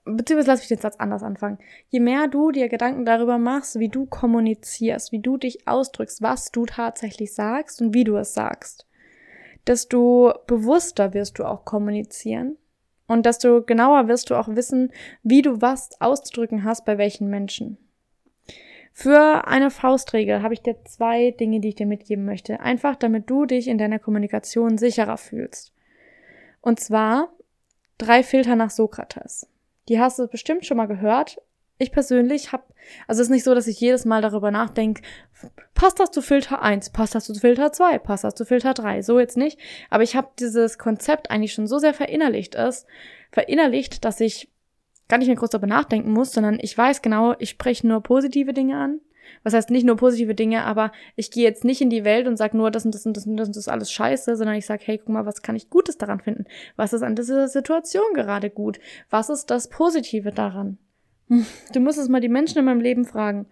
beziehungsweise lass mich den Satz anders anfangen. Je mehr du dir Gedanken darüber machst, wie du kommunizierst, wie du dich ausdrückst, was du tatsächlich sagst und wie du es sagst, desto bewusster wirst du auch kommunizieren und desto genauer wirst du auch wissen, wie du was auszudrücken hast bei welchen Menschen. Für eine Faustregel habe ich dir zwei Dinge, die ich dir mitgeben möchte. Einfach, damit du dich in deiner Kommunikation sicherer fühlst. Und zwar drei Filter nach Sokrates. Die hast du bestimmt schon mal gehört. Ich persönlich habe, also es ist nicht so, dass ich jedes Mal darüber nachdenke, passt das zu Filter 1, passt das zu Filter 2, passt das zu Filter 3, so jetzt nicht. Aber ich habe dieses Konzept eigentlich schon so sehr verinnerlicht ist, verinnerlicht, dass ich gar nicht mehr groß darüber nachdenken muss, sondern ich weiß genau, ich spreche nur positive Dinge an. Was heißt nicht nur positive Dinge, aber ich gehe jetzt nicht in die Welt und sage nur, das und das und das und das und das ist alles scheiße, sondern ich sage, hey, guck mal, was kann ich Gutes daran finden? Was ist an dieser Situation gerade gut? Was ist das Positive daran? Hm, du musst es mal die Menschen in meinem Leben fragen.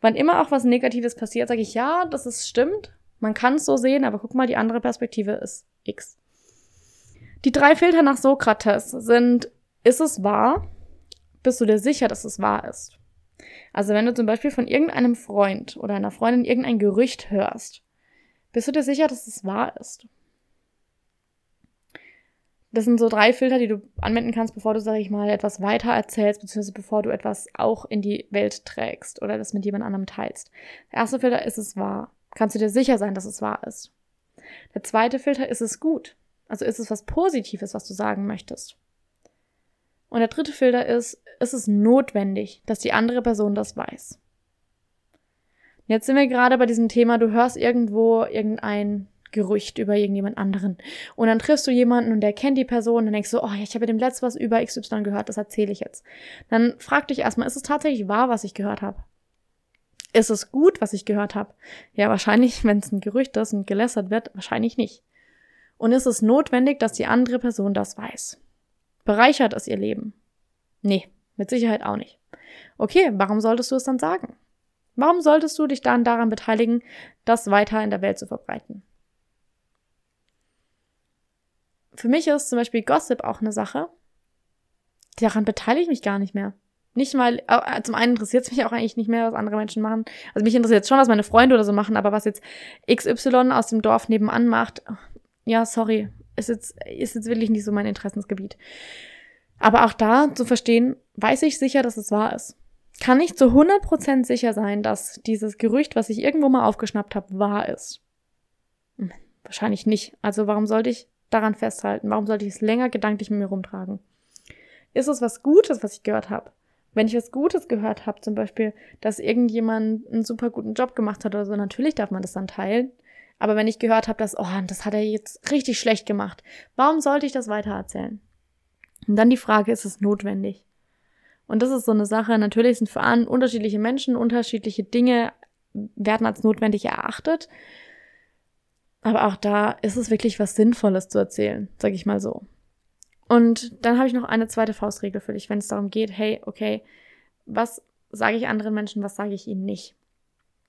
Wann immer auch was Negatives passiert, sage ich, ja, das ist stimmt. Man kann es so sehen, aber guck mal, die andere Perspektive ist X. Die drei Filter nach Sokrates sind, ist es wahr? Bist du dir sicher, dass es wahr ist? Also wenn du zum Beispiel von irgendeinem Freund oder einer Freundin irgendein Gerücht hörst, bist du dir sicher, dass es wahr ist? Das sind so drei Filter, die du anwenden kannst, bevor du, sag ich mal, etwas weiter erzählst, beziehungsweise bevor du etwas auch in die Welt trägst oder das mit jemand anderem teilst. Der erste Filter, ist es wahr? Kannst du dir sicher sein, dass es wahr ist? Der zweite Filter, ist es gut? Also ist es was Positives, was du sagen möchtest? Und der dritte Filter ist, ist es notwendig, dass die andere Person das weiß. Jetzt sind wir gerade bei diesem Thema, du hörst irgendwo irgendein Gerücht über irgendjemand anderen. Und dann triffst du jemanden und der kennt die Person und dann denkst du, oh, ich habe dem letztes was über XY gehört, das erzähle ich jetzt. Dann frag dich erstmal, ist es tatsächlich wahr, was ich gehört habe? Ist es gut, was ich gehört habe? Ja, wahrscheinlich, *laughs* wenn es ein Gerücht ist und gelässert wird, wahrscheinlich nicht. Und ist es notwendig, dass die andere Person das weiß? Bereichert es ihr Leben? Nee, mit Sicherheit auch nicht. Okay, warum solltest du es dann sagen? Warum solltest du dich dann daran beteiligen, das weiter in der Welt zu verbreiten? Für mich ist zum Beispiel Gossip auch eine Sache. Daran beteilige ich mich gar nicht mehr. Nicht mal, äh, zum einen interessiert es mich auch eigentlich nicht mehr, was andere Menschen machen. Also mich interessiert schon, was meine Freunde oder so machen, aber was jetzt XY aus dem Dorf nebenan macht, ja, sorry, ist jetzt, ist jetzt wirklich nicht so mein Interessensgebiet. Aber auch da zu verstehen, weiß ich sicher, dass es wahr ist. Kann ich zu 100% sicher sein, dass dieses Gerücht, was ich irgendwo mal aufgeschnappt habe, wahr ist? Hm, wahrscheinlich nicht. Also warum sollte ich daran festhalten? Warum sollte ich es länger gedanklich mit mir rumtragen? Ist es was Gutes, was ich gehört habe? Wenn ich was Gutes gehört habe, zum Beispiel, dass irgendjemand einen super guten Job gemacht hat oder so, natürlich darf man das dann teilen. Aber wenn ich gehört habe, dass, oh, das hat er jetzt richtig schlecht gemacht, warum sollte ich das weitererzählen? Und dann die Frage, ist es notwendig? Und das ist so eine Sache, natürlich sind für unterschiedliche Menschen unterschiedliche Dinge werden als notwendig erachtet. Aber auch da ist es wirklich was Sinnvolles zu erzählen, sag ich mal so. Und dann habe ich noch eine zweite Faustregel für dich, wenn es darum geht, hey, okay, was sage ich anderen Menschen, was sage ich ihnen nicht?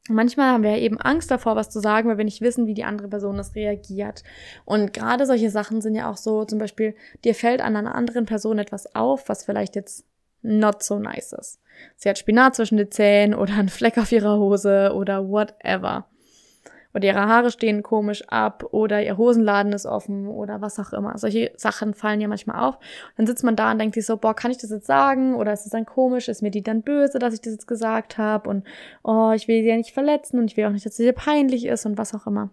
Manchmal haben wir ja eben Angst davor, was zu sagen, weil wir nicht wissen, wie die andere Person das reagiert. Und gerade solche Sachen sind ja auch so, zum Beispiel, dir fällt an einer anderen Person etwas auf, was vielleicht jetzt not so nice ist. Sie hat Spinat zwischen den Zähnen oder einen Fleck auf ihrer Hose oder whatever oder ihre Haare stehen komisch ab oder ihr Hosenladen ist offen oder was auch immer. Solche Sachen fallen ja manchmal auf. dann sitzt man da und denkt sich so, boah, kann ich das jetzt sagen? Oder ist es dann komisch? Ist mir die dann böse, dass ich das jetzt gesagt habe? Und oh, ich will sie ja nicht verletzen und ich will auch nicht, dass sie dir peinlich ist und was auch immer.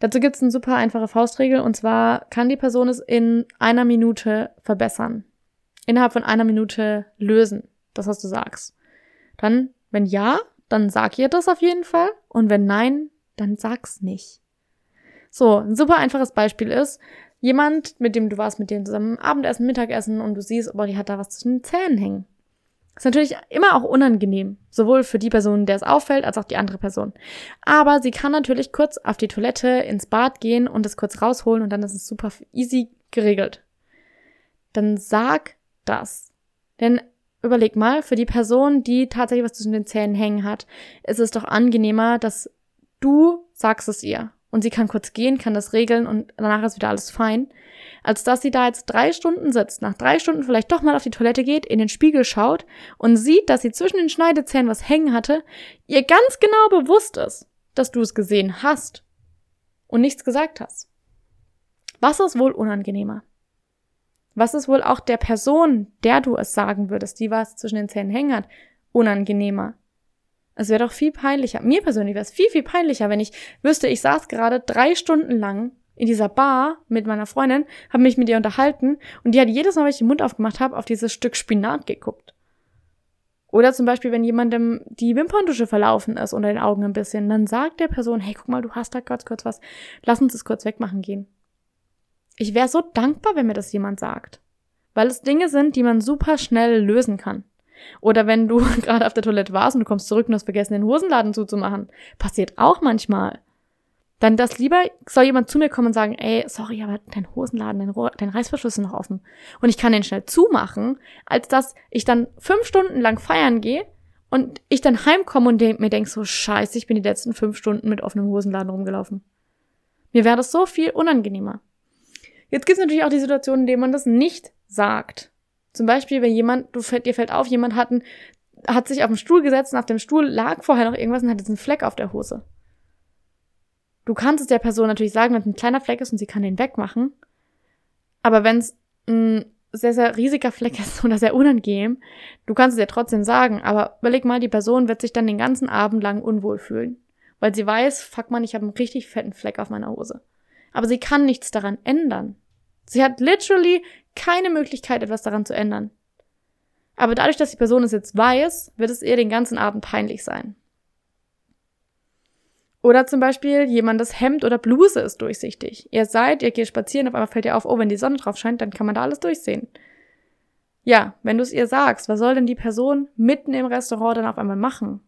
Dazu gibt's eine super einfache Faustregel und zwar kann die Person es in einer Minute verbessern. Innerhalb von einer Minute lösen, das was du sagst. Dann, wenn ja, dann sag ihr das auf jeden Fall. Und wenn nein, dann sag's nicht. So, ein super einfaches Beispiel ist, Jemand, mit dem du warst, mit dem zusammen Abendessen, Mittagessen und du siehst, boah, die hat da was zwischen den Zähnen hängen. Ist natürlich immer auch unangenehm, sowohl für die Person, der es auffällt, als auch die andere Person. Aber sie kann natürlich kurz auf die Toilette, ins Bad gehen und es kurz rausholen und dann ist es super easy geregelt. Dann sag das. Denn überleg mal, für die Person, die tatsächlich was zwischen den Zähnen hängen hat, ist es doch angenehmer, dass du sagst es ihr und sie kann kurz gehen, kann das regeln und danach ist wieder alles fein, als dass sie da jetzt drei Stunden sitzt, nach drei Stunden vielleicht doch mal auf die Toilette geht, in den Spiegel schaut und sieht, dass sie zwischen den Schneidezähnen was hängen hatte, ihr ganz genau bewusst ist, dass du es gesehen hast und nichts gesagt hast. Was ist wohl unangenehmer? Was ist wohl auch der Person, der du es sagen würdest, die was zwischen den Zähnen hängen hat, unangenehmer? Es wäre doch viel peinlicher. Mir persönlich wäre es viel, viel peinlicher, wenn ich wüsste, ich saß gerade drei Stunden lang in dieser Bar mit meiner Freundin, habe mich mit ihr unterhalten und die hat jedes Mal, wenn ich den Mund aufgemacht habe, auf dieses Stück Spinat geguckt. Oder zum Beispiel, wenn jemandem die Wimperntusche verlaufen ist unter den Augen ein bisschen, dann sagt der Person, hey, guck mal, du hast da kurz, kurz was, lass uns das kurz wegmachen gehen. Ich wäre so dankbar, wenn mir das jemand sagt. Weil es Dinge sind, die man super schnell lösen kann. Oder wenn du *laughs* gerade auf der Toilette warst und du kommst zurück und hast vergessen, den Hosenladen zuzumachen. Passiert auch manchmal. Dann das lieber soll jemand zu mir kommen und sagen, ey, sorry, aber dein Hosenladen, dein, dein Reißverschluss ist noch offen. Und ich kann den schnell zumachen, als dass ich dann fünf Stunden lang feiern gehe und ich dann heimkomme und mir denk so, scheiße, ich bin die letzten fünf Stunden mit offenem Hosenladen rumgelaufen. Mir wäre das so viel unangenehmer. Jetzt gibt es natürlich auch die Situation, in der man das nicht sagt. Zum Beispiel, wenn jemand, du dir fällt auf, jemand hat, einen, hat sich auf den Stuhl gesetzt und auf dem Stuhl lag vorher noch irgendwas und hat jetzt einen Fleck auf der Hose. Du kannst es der Person natürlich sagen, wenn es ein kleiner Fleck ist und sie kann den wegmachen. Aber wenn es ein sehr, sehr riesiger Fleck *laughs* ist oder sehr unangenehm, du kannst es ja trotzdem sagen. Aber überleg mal, die Person wird sich dann den ganzen Abend lang unwohl fühlen. Weil sie weiß, fuck man, ich habe einen richtig fetten Fleck auf meiner Hose. Aber sie kann nichts daran ändern. Sie hat literally keine Möglichkeit, etwas daran zu ändern. Aber dadurch, dass die Person es jetzt weiß, wird es ihr den ganzen Abend peinlich sein. Oder zum Beispiel jemandes Hemd oder Bluse ist durchsichtig. Ihr seid, ihr geht spazieren, auf einmal fällt ihr auf, oh, wenn die Sonne drauf scheint, dann kann man da alles durchsehen. Ja, wenn du es ihr sagst, was soll denn die Person mitten im Restaurant dann auf einmal machen?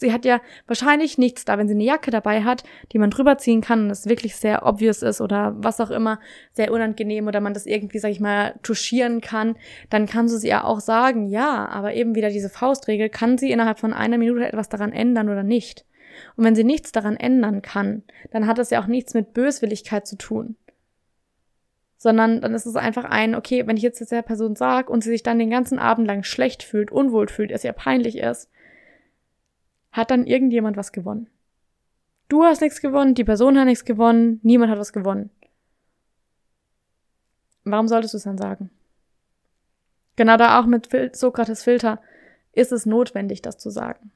Sie hat ja wahrscheinlich nichts da, wenn sie eine Jacke dabei hat, die man drüber ziehen kann und es wirklich sehr obvious ist oder was auch immer, sehr unangenehm oder man das irgendwie, sag ich mal, touchieren kann, dann kann sie ja auch sagen, ja, aber eben wieder diese Faustregel, kann sie innerhalb von einer Minute etwas daran ändern oder nicht? Und wenn sie nichts daran ändern kann, dann hat das ja auch nichts mit Böswilligkeit zu tun. Sondern dann ist es einfach ein, okay, wenn ich jetzt der Person sage und sie sich dann den ganzen Abend lang schlecht fühlt, unwohl fühlt, es ihr peinlich ist, hat dann irgendjemand was gewonnen. Du hast nichts gewonnen, die Person hat nichts gewonnen, niemand hat was gewonnen. Warum solltest du es dann sagen? Genau da auch mit Sokrates Filter ist es notwendig, das zu sagen.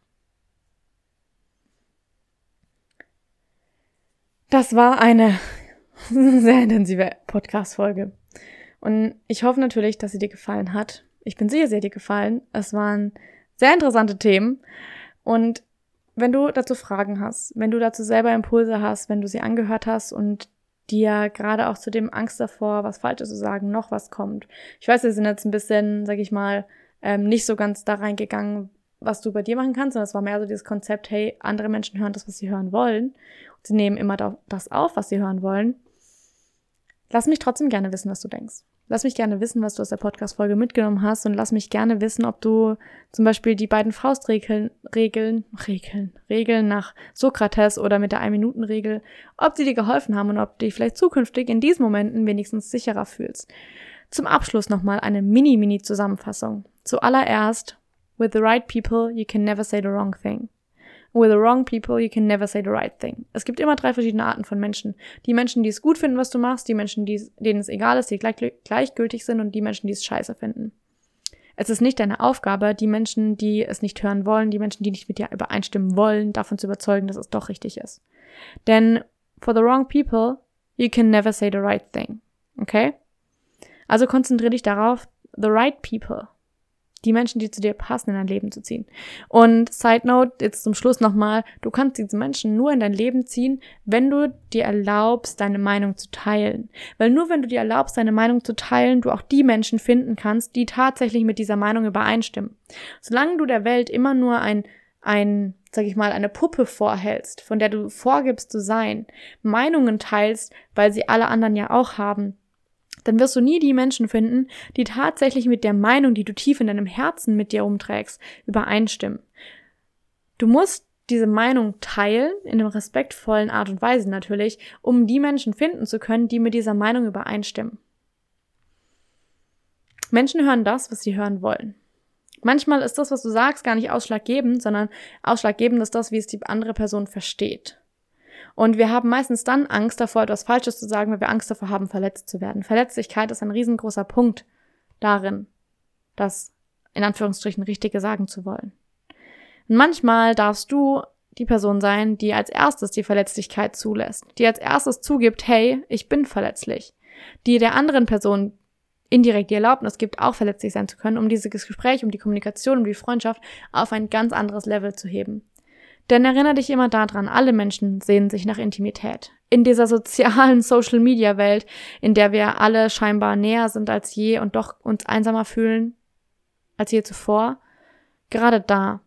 Das war eine *laughs* sehr intensive Podcast-Folge. Und ich hoffe natürlich, dass sie dir gefallen hat. Ich bin sicher, sie hat dir gefallen. Es waren sehr interessante Themen. Und wenn du dazu Fragen hast, wenn du dazu selber Impulse hast, wenn du sie angehört hast und dir gerade auch zu dem Angst davor, was Falsches zu sagen, noch was kommt. Ich weiß, wir sind jetzt ein bisschen, sag ich mal, ähm, nicht so ganz da reingegangen, was du bei dir machen kannst, sondern es war mehr so dieses Konzept, hey, andere Menschen hören das, was sie hören wollen. Sie nehmen immer das auf, was sie hören wollen. Lass mich trotzdem gerne wissen, was du denkst. Lass mich gerne wissen, was du aus der Podcast-Folge mitgenommen hast und lass mich gerne wissen, ob du zum Beispiel die beiden Faustregeln, Regeln, Regeln, Regeln nach Sokrates oder mit der Ein-Minuten-Regel, ob sie dir geholfen haben und ob du dich vielleicht zukünftig in diesen Momenten wenigstens sicherer fühlst. Zum Abschluss nochmal eine Mini-Mini-Zusammenfassung. Zuallererst, with the right people, you can never say the wrong thing. With the wrong people, you can never say the right thing. Es gibt immer drei verschiedene Arten von Menschen. Die Menschen, die es gut finden, was du machst, die Menschen, die, denen es egal ist, die gleich, gleichgültig sind und die Menschen, die es scheiße finden. Es ist nicht deine Aufgabe, die Menschen, die es nicht hören wollen, die Menschen, die nicht mit dir übereinstimmen wollen, davon zu überzeugen, dass es doch richtig ist. Denn for the wrong people, you can never say the right thing. Okay? Also konzentriere dich darauf, the right people die Menschen, die zu dir passen, in dein Leben zu ziehen. Und Side Note, jetzt zum Schluss nochmal, du kannst diese Menschen nur in dein Leben ziehen, wenn du dir erlaubst, deine Meinung zu teilen. Weil nur wenn du dir erlaubst, deine Meinung zu teilen, du auch die Menschen finden kannst, die tatsächlich mit dieser Meinung übereinstimmen. Solange du der Welt immer nur ein, ein, sag ich mal, eine Puppe vorhältst, von der du vorgibst zu sein, Meinungen teilst, weil sie alle anderen ja auch haben, dann wirst du nie die Menschen finden, die tatsächlich mit der Meinung, die du tief in deinem Herzen mit dir umträgst, übereinstimmen. Du musst diese Meinung teilen, in einer respektvollen Art und Weise natürlich, um die Menschen finden zu können, die mit dieser Meinung übereinstimmen. Menschen hören das, was sie hören wollen. Manchmal ist das, was du sagst, gar nicht ausschlaggebend, sondern ausschlaggebend ist das, wie es die andere Person versteht. Und wir haben meistens dann Angst davor, etwas Falsches zu sagen, weil wir Angst davor haben, verletzt zu werden. Verletzlichkeit ist ein riesengroßer Punkt darin, das in Anführungsstrichen Richtige sagen zu wollen. Und manchmal darfst du die Person sein, die als erstes die Verletzlichkeit zulässt, die als erstes zugibt, hey, ich bin verletzlich, die der anderen Person indirekt die Erlaubnis gibt, auch verletzlich sein zu können, um dieses Gespräch, um die Kommunikation, um die Freundschaft auf ein ganz anderes Level zu heben. Denn erinnere dich immer daran, alle Menschen sehen sich nach Intimität. In dieser sozialen *laughs* Social-Media-Welt, in der wir alle scheinbar näher sind als je und doch uns einsamer fühlen als je zuvor, gerade da.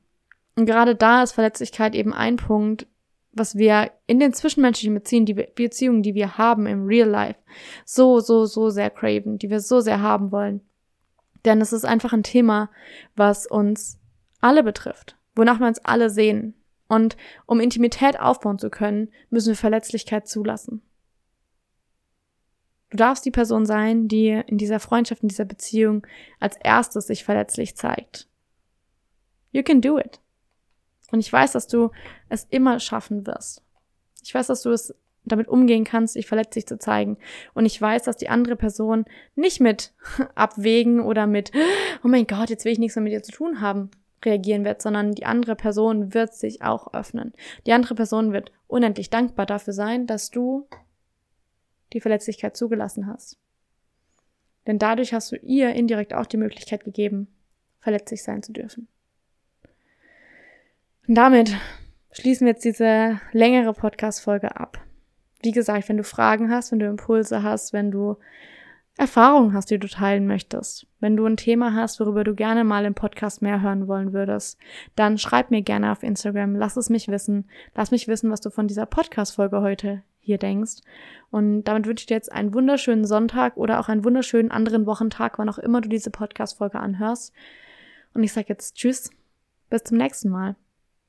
Und gerade da ist Verletzlichkeit eben ein Punkt, was wir in den zwischenmenschlichen Beziehungen, die Beziehungen, die wir haben im Real Life, so, so, so sehr craven, die wir so sehr haben wollen. Denn es ist einfach ein Thema, was uns alle betrifft, wonach wir uns alle sehen, und um Intimität aufbauen zu können, müssen wir Verletzlichkeit zulassen. Du darfst die Person sein, die in dieser Freundschaft, in dieser Beziehung als erstes sich verletzlich zeigt. You can do it. Und ich weiß, dass du es immer schaffen wirst. Ich weiß, dass du es damit umgehen kannst, dich verletzlich zu zeigen. Und ich weiß, dass die andere Person nicht mit *laughs* abwägen oder mit, oh mein Gott, jetzt will ich nichts mehr mit dir zu tun haben, reagieren wird, sondern die andere Person wird sich auch öffnen. Die andere Person wird unendlich dankbar dafür sein, dass du die Verletzlichkeit zugelassen hast. Denn dadurch hast du ihr indirekt auch die Möglichkeit gegeben, verletzlich sein zu dürfen. Und damit schließen wir jetzt diese längere Podcast-Folge ab. Wie gesagt, wenn du Fragen hast, wenn du Impulse hast, wenn du Erfahrungen hast, die du teilen möchtest, wenn du ein Thema hast, worüber du gerne mal im Podcast mehr hören wollen würdest, dann schreib mir gerne auf Instagram, lass es mich wissen, lass mich wissen, was du von dieser Podcast-Folge heute hier denkst. Und damit wünsche ich dir jetzt einen wunderschönen Sonntag oder auch einen wunderschönen anderen Wochentag, wann auch immer du diese Podcast-Folge anhörst. Und ich sage jetzt Tschüss, bis zum nächsten Mal.